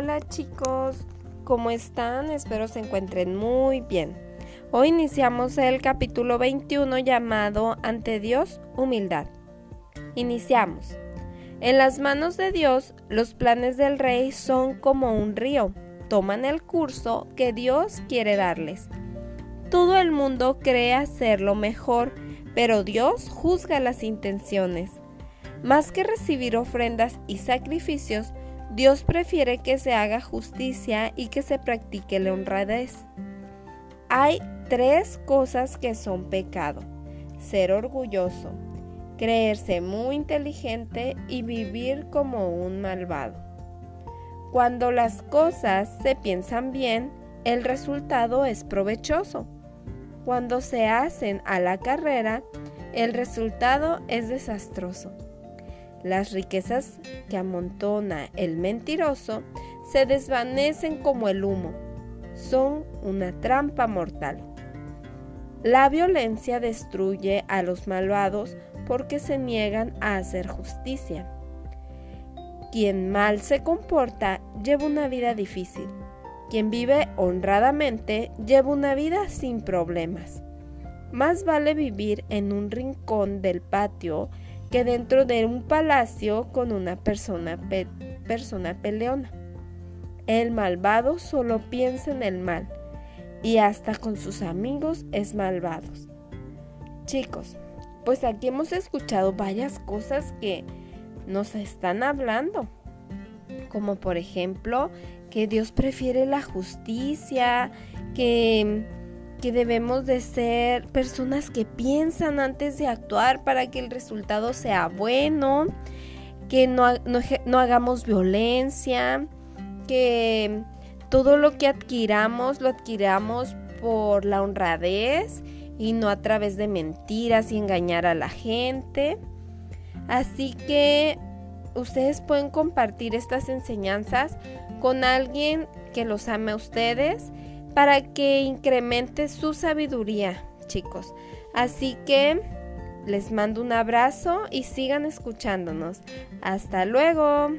Hola chicos, ¿cómo están? Espero se encuentren muy bien. Hoy iniciamos el capítulo 21 llamado Ante Dios, Humildad. Iniciamos. En las manos de Dios, los planes del rey son como un río. Toman el curso que Dios quiere darles. Todo el mundo cree hacerlo mejor, pero Dios juzga las intenciones. Más que recibir ofrendas y sacrificios, Dios prefiere que se haga justicia y que se practique la honradez. Hay tres cosas que son pecado. Ser orgulloso, creerse muy inteligente y vivir como un malvado. Cuando las cosas se piensan bien, el resultado es provechoso. Cuando se hacen a la carrera, el resultado es desastroso. Las riquezas que amontona el mentiroso se desvanecen como el humo. Son una trampa mortal. La violencia destruye a los malvados porque se niegan a hacer justicia. Quien mal se comporta lleva una vida difícil. Quien vive honradamente lleva una vida sin problemas. Más vale vivir en un rincón del patio que dentro de un palacio con una persona, peleona. El malvado solo piensa en el mal y hasta con sus amigos es malvado. Chicos, pues aquí hemos escuchado varias cosas que nos están hablando, como por ejemplo que Dios prefiere la justicia, que que debemos de ser personas que piensan antes de actuar para que el resultado sea bueno, que no, no, hagamos violencia, que todo lo que adquiramos lo adquiramos por la honradez y no a través de mentiras y engañar a la gente. Así que ustedes pueden compartir estas enseñanzas con alguien que los ame a ustedes para que incremente su sabiduría, chicos. Así que les mando un abrazo y sigan escuchándonos. Hasta luego.